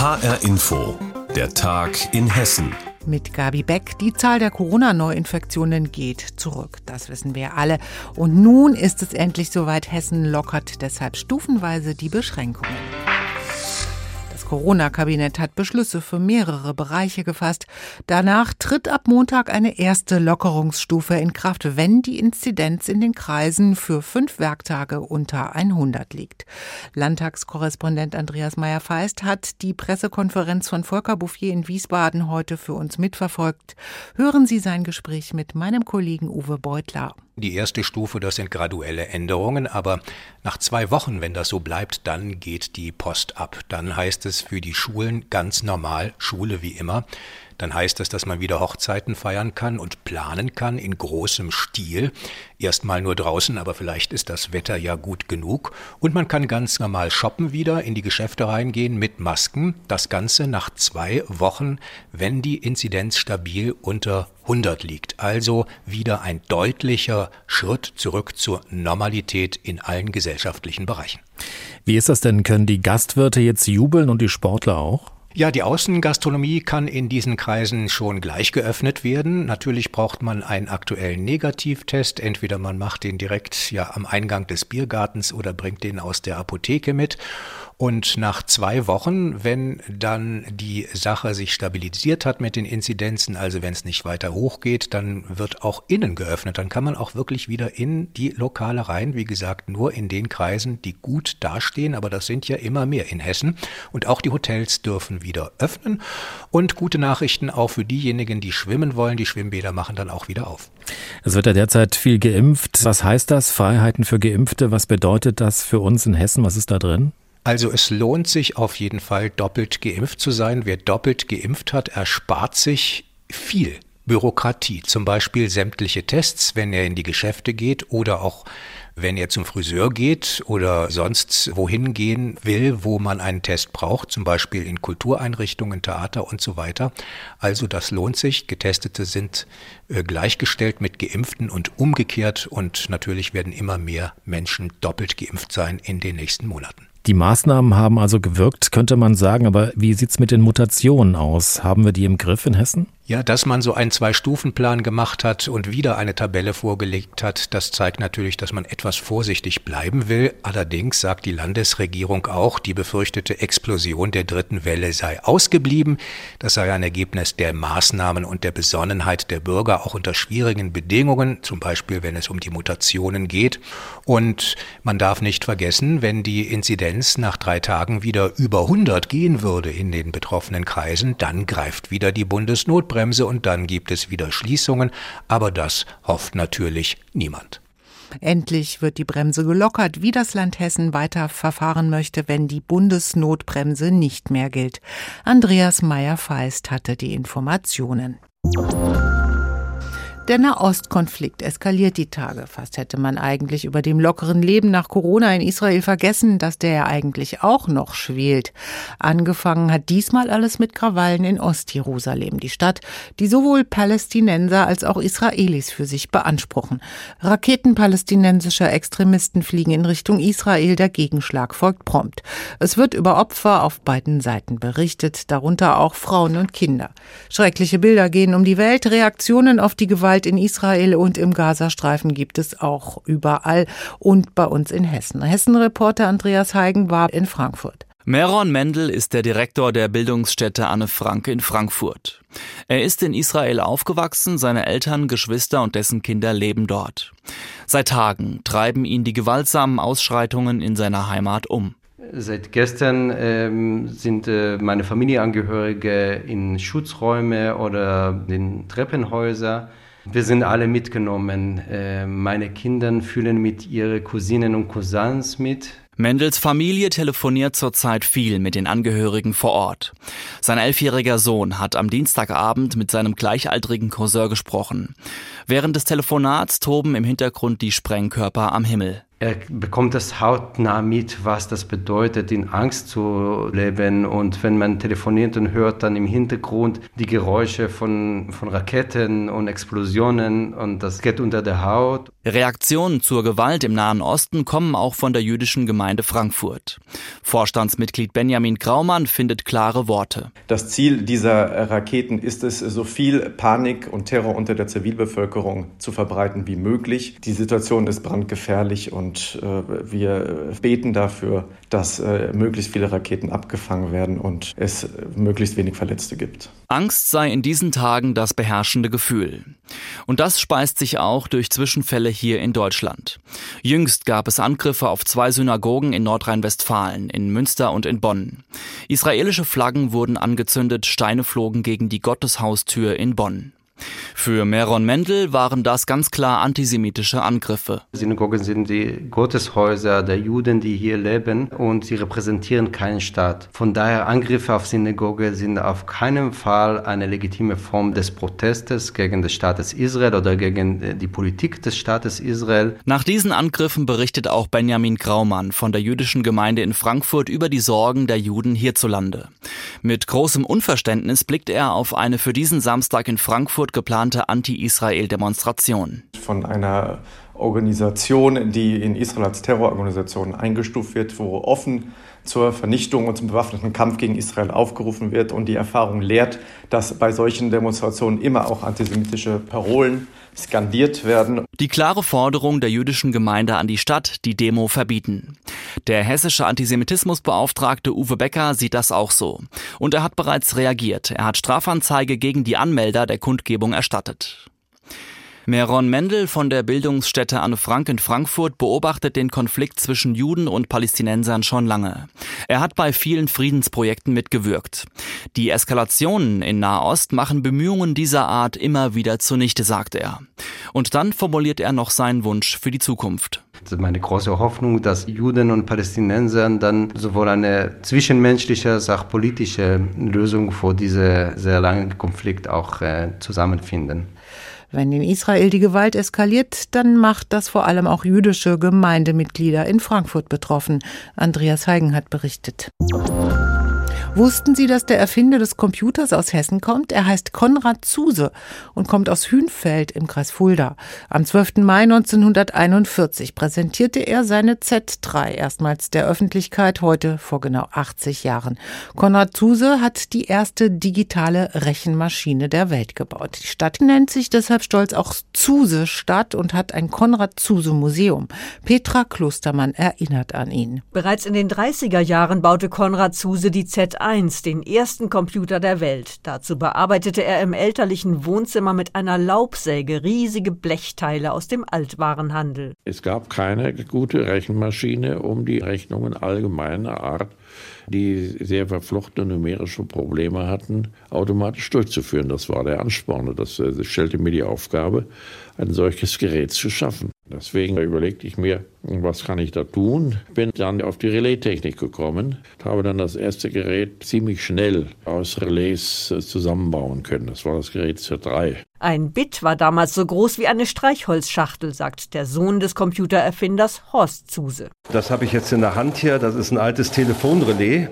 HR Info, der Tag in Hessen. Mit Gabi Beck, die Zahl der Corona-Neuinfektionen geht zurück. Das wissen wir alle. Und nun ist es endlich soweit. Hessen lockert deshalb stufenweise die Beschränkungen. Corona-Kabinett hat Beschlüsse für mehrere Bereiche gefasst. Danach tritt ab Montag eine erste Lockerungsstufe in Kraft, wenn die Inzidenz in den Kreisen für fünf Werktage unter 100 liegt. Landtagskorrespondent Andreas Meyer-Feist hat die Pressekonferenz von Volker Bouffier in Wiesbaden heute für uns mitverfolgt. Hören Sie sein Gespräch mit meinem Kollegen Uwe Beutler. Die erste Stufe, das sind graduelle Änderungen, aber nach zwei Wochen, wenn das so bleibt, dann geht die Post ab. Dann heißt es für die Schulen ganz normal, Schule wie immer dann heißt das, dass man wieder Hochzeiten feiern kann und planen kann in großem Stil. Erstmal nur draußen, aber vielleicht ist das Wetter ja gut genug. Und man kann ganz normal shoppen wieder, in die Geschäfte reingehen mit Masken. Das Ganze nach zwei Wochen, wenn die Inzidenz stabil unter 100 liegt. Also wieder ein deutlicher Schritt zurück zur Normalität in allen gesellschaftlichen Bereichen. Wie ist das denn? Können die Gastwirte jetzt jubeln und die Sportler auch? Ja, die Außengastronomie kann in diesen Kreisen schon gleich geöffnet werden. Natürlich braucht man einen aktuellen Negativtest. Entweder man macht den direkt ja am Eingang des Biergartens oder bringt den aus der Apotheke mit. Und nach zwei Wochen, wenn dann die Sache sich stabilisiert hat mit den Inzidenzen, also wenn es nicht weiter hochgeht, dann wird auch innen geöffnet. Dann kann man auch wirklich wieder in die Lokale rein. Wie gesagt, nur in den Kreisen, die gut dastehen. Aber das sind ja immer mehr in Hessen. Und auch die Hotels dürfen wieder öffnen. Und gute Nachrichten auch für diejenigen, die schwimmen wollen. Die Schwimmbäder machen dann auch wieder auf. Es wird ja derzeit viel geimpft. Was heißt das? Freiheiten für Geimpfte? Was bedeutet das für uns in Hessen? Was ist da drin? Also es lohnt sich auf jeden Fall doppelt geimpft zu sein. Wer doppelt geimpft hat, erspart sich viel Bürokratie, zum Beispiel sämtliche Tests, wenn er in die Geschäfte geht oder auch wenn er zum Friseur geht oder sonst wohin gehen will, wo man einen Test braucht, zum Beispiel in Kultureinrichtungen, Theater und so weiter. Also das lohnt sich. Getestete sind äh, gleichgestellt mit Geimpften und umgekehrt und natürlich werden immer mehr Menschen doppelt geimpft sein in den nächsten Monaten. Die Maßnahmen haben also gewirkt, könnte man sagen, aber wie sieht's mit den Mutationen aus? Haben wir die im Griff in Hessen? Ja, dass man so einen Zwei-Stufen-Plan gemacht hat und wieder eine Tabelle vorgelegt hat, das zeigt natürlich, dass man etwas vorsichtig bleiben will. Allerdings sagt die Landesregierung auch, die befürchtete Explosion der dritten Welle sei ausgeblieben. Das sei ein Ergebnis der Maßnahmen und der Besonnenheit der Bürger, auch unter schwierigen Bedingungen, zum Beispiel wenn es um die Mutationen geht. Und man darf nicht vergessen, wenn die Inzidenz nach drei Tagen wieder über 100 gehen würde in den betroffenen Kreisen, dann greift wieder die Bundesnotbremse. Notbremse und dann gibt es wieder Schließungen, aber das hofft natürlich niemand. Endlich wird die Bremse gelockert, wie das Land Hessen weiter verfahren möchte, wenn die Bundesnotbremse nicht mehr gilt. Andreas Meyer-Feist hatte die Informationen. Der Nahostkonflikt eskaliert die Tage. Fast hätte man eigentlich über dem lockeren Leben nach Corona in Israel vergessen, dass der ja eigentlich auch noch schwelt. Angefangen hat diesmal alles mit Krawallen in Ostjerusalem, die Stadt, die sowohl Palästinenser als auch Israelis für sich beanspruchen. Raketen palästinensischer Extremisten fliegen in Richtung Israel, der Gegenschlag folgt prompt. Es wird über Opfer auf beiden Seiten berichtet, darunter auch Frauen und Kinder. Schreckliche Bilder gehen um die Welt, Reaktionen auf die Gewalt Gewalt in Israel und im Gazastreifen gibt es auch überall und bei uns in Hessen. Hessen-Reporter Andreas Heigen war in Frankfurt. Meron Mendel ist der Direktor der Bildungsstätte Anne Frank in Frankfurt. Er ist in Israel aufgewachsen, seine Eltern, Geschwister und dessen Kinder leben dort. Seit Tagen treiben ihn die gewaltsamen Ausschreitungen in seiner Heimat um. Seit gestern ähm, sind äh, meine Familienangehörige in Schutzräume oder in Treppenhäuser wir sind alle mitgenommen. Äh, meine Kinder fühlen mit ihren Cousinen und Cousins mit. Mendels Familie telefoniert zurzeit viel mit den Angehörigen vor Ort. Sein elfjähriger Sohn hat am Dienstagabend mit seinem gleichaltrigen Cousin gesprochen. Während des Telefonats toben im Hintergrund die Sprengkörper am Himmel. Er bekommt das hautnah mit, was das bedeutet, in Angst zu leben. Und wenn man telefoniert und hört dann im Hintergrund die Geräusche von, von Raketen und Explosionen und das geht unter der Haut. Reaktionen zur Gewalt im Nahen Osten kommen auch von der jüdischen Gemeinde Frankfurt. Vorstandsmitglied Benjamin Graumann findet klare Worte. Das Ziel dieser Raketen ist es, so viel Panik und Terror unter der Zivilbevölkerung zu verbreiten wie möglich. Die Situation ist brandgefährlich und äh, wir beten dafür, dass äh, möglichst viele Raketen abgefangen werden und es möglichst wenig Verletzte gibt. Angst sei in diesen Tagen das beherrschende Gefühl. Und das speist sich auch durch Zwischenfälle hier in Deutschland. Jüngst gab es Angriffe auf zwei Synagogen in Nordrhein-Westfalen, in Münster und in Bonn. Israelische Flaggen wurden angezündet, Steine flogen gegen die Gotteshaustür in Bonn. Für Meron Mendel waren das ganz klar antisemitische Angriffe. Synagogen sind die Gotteshäuser der Juden, die hier leben und sie repräsentieren keinen Staat. Von daher Angriffe auf Synagoge sind auf keinen Fall eine legitime Form des Protestes gegen des Staates Israel oder gegen die Politik des Staates Israel. Nach diesen Angriffen berichtet auch Benjamin Graumann von der jüdischen Gemeinde in Frankfurt über die Sorgen der Juden hierzulande. Mit großem Unverständnis blickt er auf eine für diesen Samstag in Frankfurt geplante Anti-Israel-Demonstration. Von einer Organisation, die in Israel als Terrororganisation eingestuft wird, wo offen zur Vernichtung und zum bewaffneten Kampf gegen Israel aufgerufen wird. Und die Erfahrung lehrt, dass bei solchen Demonstrationen immer auch antisemitische Parolen skandiert werden. Die klare Forderung der jüdischen Gemeinde an die Stadt, die Demo verbieten. Der hessische Antisemitismusbeauftragte Uwe Becker sieht das auch so. Und er hat bereits reagiert. Er hat Strafanzeige gegen die Anmelder der Kundgebung erstattet. Meron Mendel von der Bildungsstätte Anne Frank in Frankfurt beobachtet den Konflikt zwischen Juden und Palästinensern schon lange. Er hat bei vielen Friedensprojekten mitgewirkt. Die Eskalationen in Nahost machen Bemühungen dieser Art immer wieder zunichte, sagt er. Und dann formuliert er noch seinen Wunsch für die Zukunft. Meine große Hoffnung, dass Juden und Palästinenser dann sowohl eine zwischenmenschliche als auch politische Lösung vor diesem sehr langen Konflikt auch äh, zusammenfinden. Wenn in Israel die Gewalt eskaliert, dann macht das vor allem auch jüdische Gemeindemitglieder in Frankfurt betroffen. Andreas Heigen hat berichtet. Wussten Sie, dass der Erfinder des Computers aus Hessen kommt? Er heißt Konrad Zuse und kommt aus Hünfeld im Kreis Fulda. Am 12. Mai 1941 präsentierte er seine Z3 erstmals der Öffentlichkeit, heute vor genau 80 Jahren. Konrad Zuse hat die erste digitale Rechenmaschine der Welt gebaut. Die Stadt nennt sich deshalb stolz auch Zuse Stadt und hat ein Konrad Zuse Museum. Petra Klostermann erinnert an ihn. Bereits in den 30er Jahren baute Konrad Zuse die Z 1 den ersten Computer der Welt. Dazu bearbeitete er im elterlichen Wohnzimmer mit einer Laubsäge riesige Blechteile aus dem Altwarenhandel. Es gab keine gute Rechenmaschine, um die Rechnungen allgemeiner Art die sehr verflochtene numerische Probleme hatten, automatisch durchzuführen. Das war der Ansporn. Das, das stellte mir die Aufgabe, ein solches Gerät zu schaffen. Deswegen überlegte ich mir, was kann ich da tun? Bin dann auf die Relaistechnik gekommen, habe dann das erste Gerät ziemlich schnell aus Relais äh, zusammenbauen können. Das war das Gerät Z3. Ein Bit war damals so groß wie eine Streichholzschachtel, sagt der Sohn des Computererfinders Horst Zuse. Das habe ich jetzt in der Hand hier. Das ist ein altes Telefonrelais,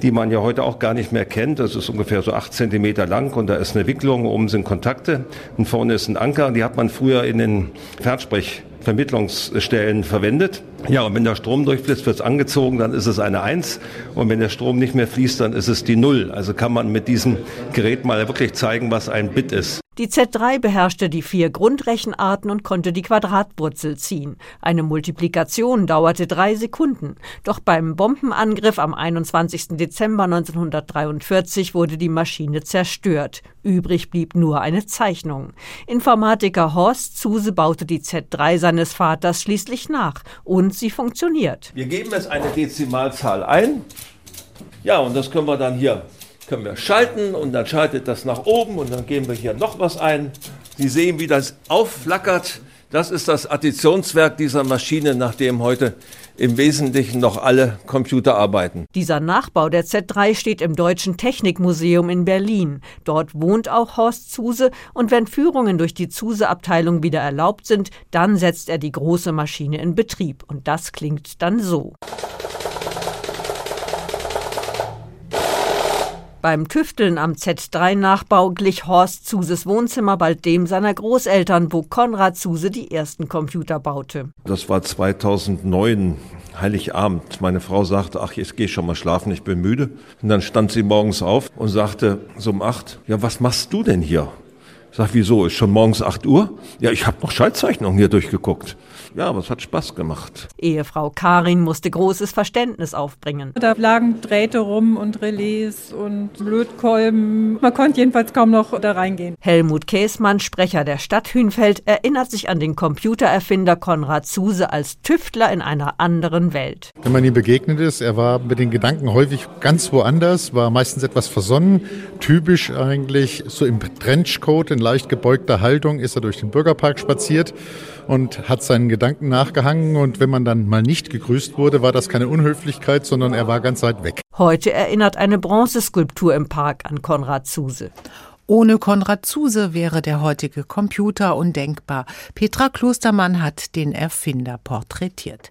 die man ja heute auch gar nicht mehr kennt. Das ist ungefähr so acht Zentimeter lang und da ist eine Wicklung, oben sind Kontakte und vorne ist ein Anker. Die hat man früher in den Fernsprech Vermittlungsstellen verwendet. Ja, und wenn der Strom durchfließt, wird es angezogen, dann ist es eine Eins. Und wenn der Strom nicht mehr fließt, dann ist es die Null. Also kann man mit diesem Gerät mal wirklich zeigen, was ein Bit ist. Die Z3 beherrschte die vier Grundrechenarten und konnte die Quadratwurzel ziehen. Eine Multiplikation dauerte drei Sekunden. Doch beim Bombenangriff am 21. Dezember 1943 wurde die Maschine zerstört. Übrig blieb nur eine Zeichnung. Informatiker Horst Zuse baute die Z3 seines Vaters schließlich nach und sie funktioniert. Wir geben jetzt eine Dezimalzahl ein. Ja, und das können wir dann hier können wir schalten und dann schaltet das nach oben und dann geben wir hier noch was ein. Sie sehen, wie das aufflackert, Das ist das Additionswerk dieser Maschine, nach dem heute im Wesentlichen noch alle Computer arbeiten. Dieser Nachbau der Z3 steht im Deutschen Technikmuseum in Berlin. Dort wohnt auch Horst Zuse und wenn Führungen durch die Zuse-Abteilung wieder erlaubt sind, dann setzt er die große Maschine in Betrieb. Und das klingt dann so. Beim Tüfteln am Z3-Nachbau glich Horst Zuses Wohnzimmer bald dem seiner Großeltern, wo Konrad Zuse die ersten Computer baute. Das war 2009, Heiligabend. Meine Frau sagte, ach, jetzt geh schon mal schlafen, ich bin müde. Und dann stand sie morgens auf und sagte so um acht, ja, was machst du denn hier? Sag, wieso? Ist schon morgens acht Uhr? Ja, ich habe noch Schaltzeichnungen hier durchgeguckt. Ja, aber es hat Spaß gemacht. Ehefrau Karin musste großes Verständnis aufbringen. Da lagen Drähte rum und Relais und Lötkolben. Man konnte jedenfalls kaum noch da reingehen. Helmut Käßmann, Sprecher der Stadt Hünfeld, erinnert sich an den Computererfinder Konrad Zuse als Tüftler in einer anderen Welt. Wenn man ihm begegnet ist, er war mit den Gedanken häufig ganz woanders, war meistens etwas versonnen, typisch eigentlich so im Trenchcoat, in leicht gebeugter Haltung ist er durch den Bürgerpark spaziert und hat seinen Gedanken nachgehangen. Und wenn man dann mal nicht gegrüßt wurde, war das keine Unhöflichkeit, sondern er war ganz weit weg. Heute erinnert eine Bronzeskulptur im Park an Konrad Zuse. Ohne Konrad Zuse wäre der heutige Computer undenkbar. Petra Klostermann hat den Erfinder porträtiert.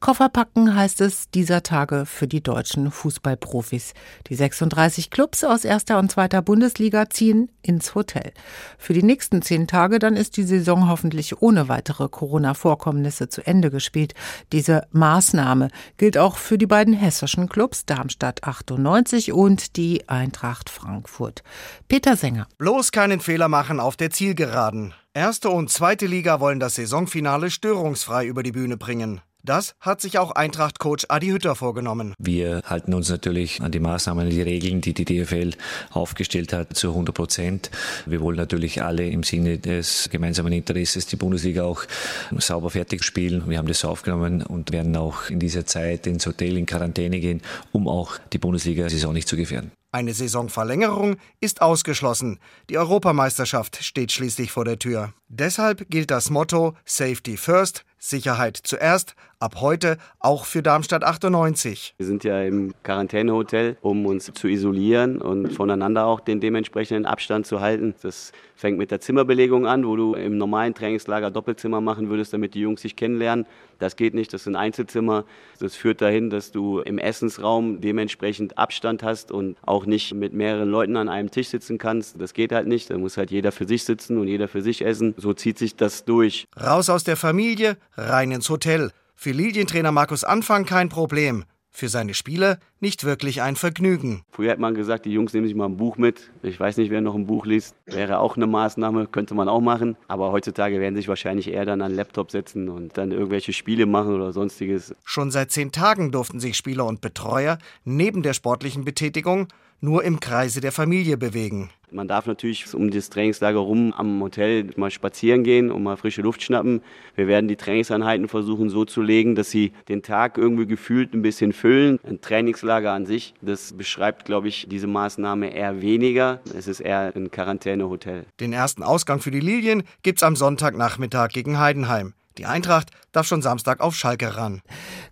Koffer packen heißt es dieser Tage für die deutschen Fußballprofis. Die 36 Clubs aus erster und zweiter Bundesliga ziehen ins Hotel. Für die nächsten zehn Tage dann ist die Saison hoffentlich ohne weitere Corona-Vorkommnisse zu Ende gespielt. Diese Maßnahme gilt auch für die beiden hessischen Clubs Darmstadt 98 und die Eintracht Frankfurt. Peter Sänger. Bloß keinen Fehler machen auf der Zielgeraden. Erste und zweite Liga wollen das Saisonfinale störungsfrei über die Bühne bringen. Das hat sich auch Eintracht-Coach Adi Hütter vorgenommen. Wir halten uns natürlich an die Maßnahmen, die Regeln, die die DFL aufgestellt hat, zu 100 Prozent. Wir wollen natürlich alle im Sinne des gemeinsamen Interesses die Bundesliga auch sauber fertig spielen. Wir haben das aufgenommen und werden auch in dieser Zeit ins Hotel in Quarantäne gehen, um auch die Bundesliga-Saison nicht zu gefährden. Eine Saisonverlängerung ist ausgeschlossen. Die Europameisterschaft steht schließlich vor der Tür. Deshalb gilt das Motto Safety First, Sicherheit zuerst, ab heute auch für Darmstadt 98. Wir sind ja im Quarantänehotel, um uns zu isolieren und voneinander auch den dementsprechenden Abstand zu halten. Das fängt mit der Zimmerbelegung an, wo du im normalen Trainingslager Doppelzimmer machen würdest, damit die Jungs sich kennenlernen. Das geht nicht, das sind Einzelzimmer. Das führt dahin, dass du im Essensraum dementsprechend Abstand hast und auch nicht mit mehreren Leuten an einem Tisch sitzen kannst. Das geht halt nicht. Da muss halt jeder für sich sitzen und jeder für sich essen. So zieht sich das durch. Raus aus der Familie, rein ins Hotel. Für Lilientrainer Markus Anfang kein Problem. Für seine Spieler nicht wirklich ein Vergnügen. Früher hat man gesagt, die Jungs nehmen sich mal ein Buch mit. Ich weiß nicht, wer noch ein Buch liest. Wäre auch eine Maßnahme, könnte man auch machen. Aber heutzutage werden sich wahrscheinlich eher dann an den Laptop setzen und dann irgendwelche Spiele machen oder sonstiges. Schon seit zehn Tagen durften sich Spieler und Betreuer neben der sportlichen Betätigung nur im Kreise der Familie bewegen. Man darf natürlich um das Trainingslager rum am Hotel mal spazieren gehen und mal frische Luft schnappen. Wir werden die Trainingseinheiten versuchen so zu legen, dass sie den Tag irgendwie gefühlt ein bisschen füllen. Ein Trainingslager an sich, das beschreibt, glaube ich, diese Maßnahme eher weniger. Es ist eher ein Quarantänehotel. Den ersten Ausgang für die Lilien gibt's am Sonntagnachmittag gegen Heidenheim. Die Eintracht darf schon Samstag auf Schalke ran.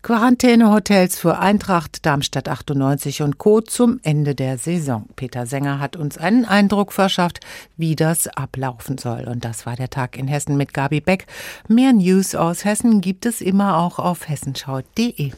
Quarantänehotels für Eintracht, Darmstadt 98 und Co. zum Ende der Saison. Peter Sänger hat uns einen Eindruck verschafft, wie das ablaufen soll. Und das war der Tag in Hessen mit Gabi Beck. Mehr News aus Hessen gibt es immer auch auf hessenschau.de.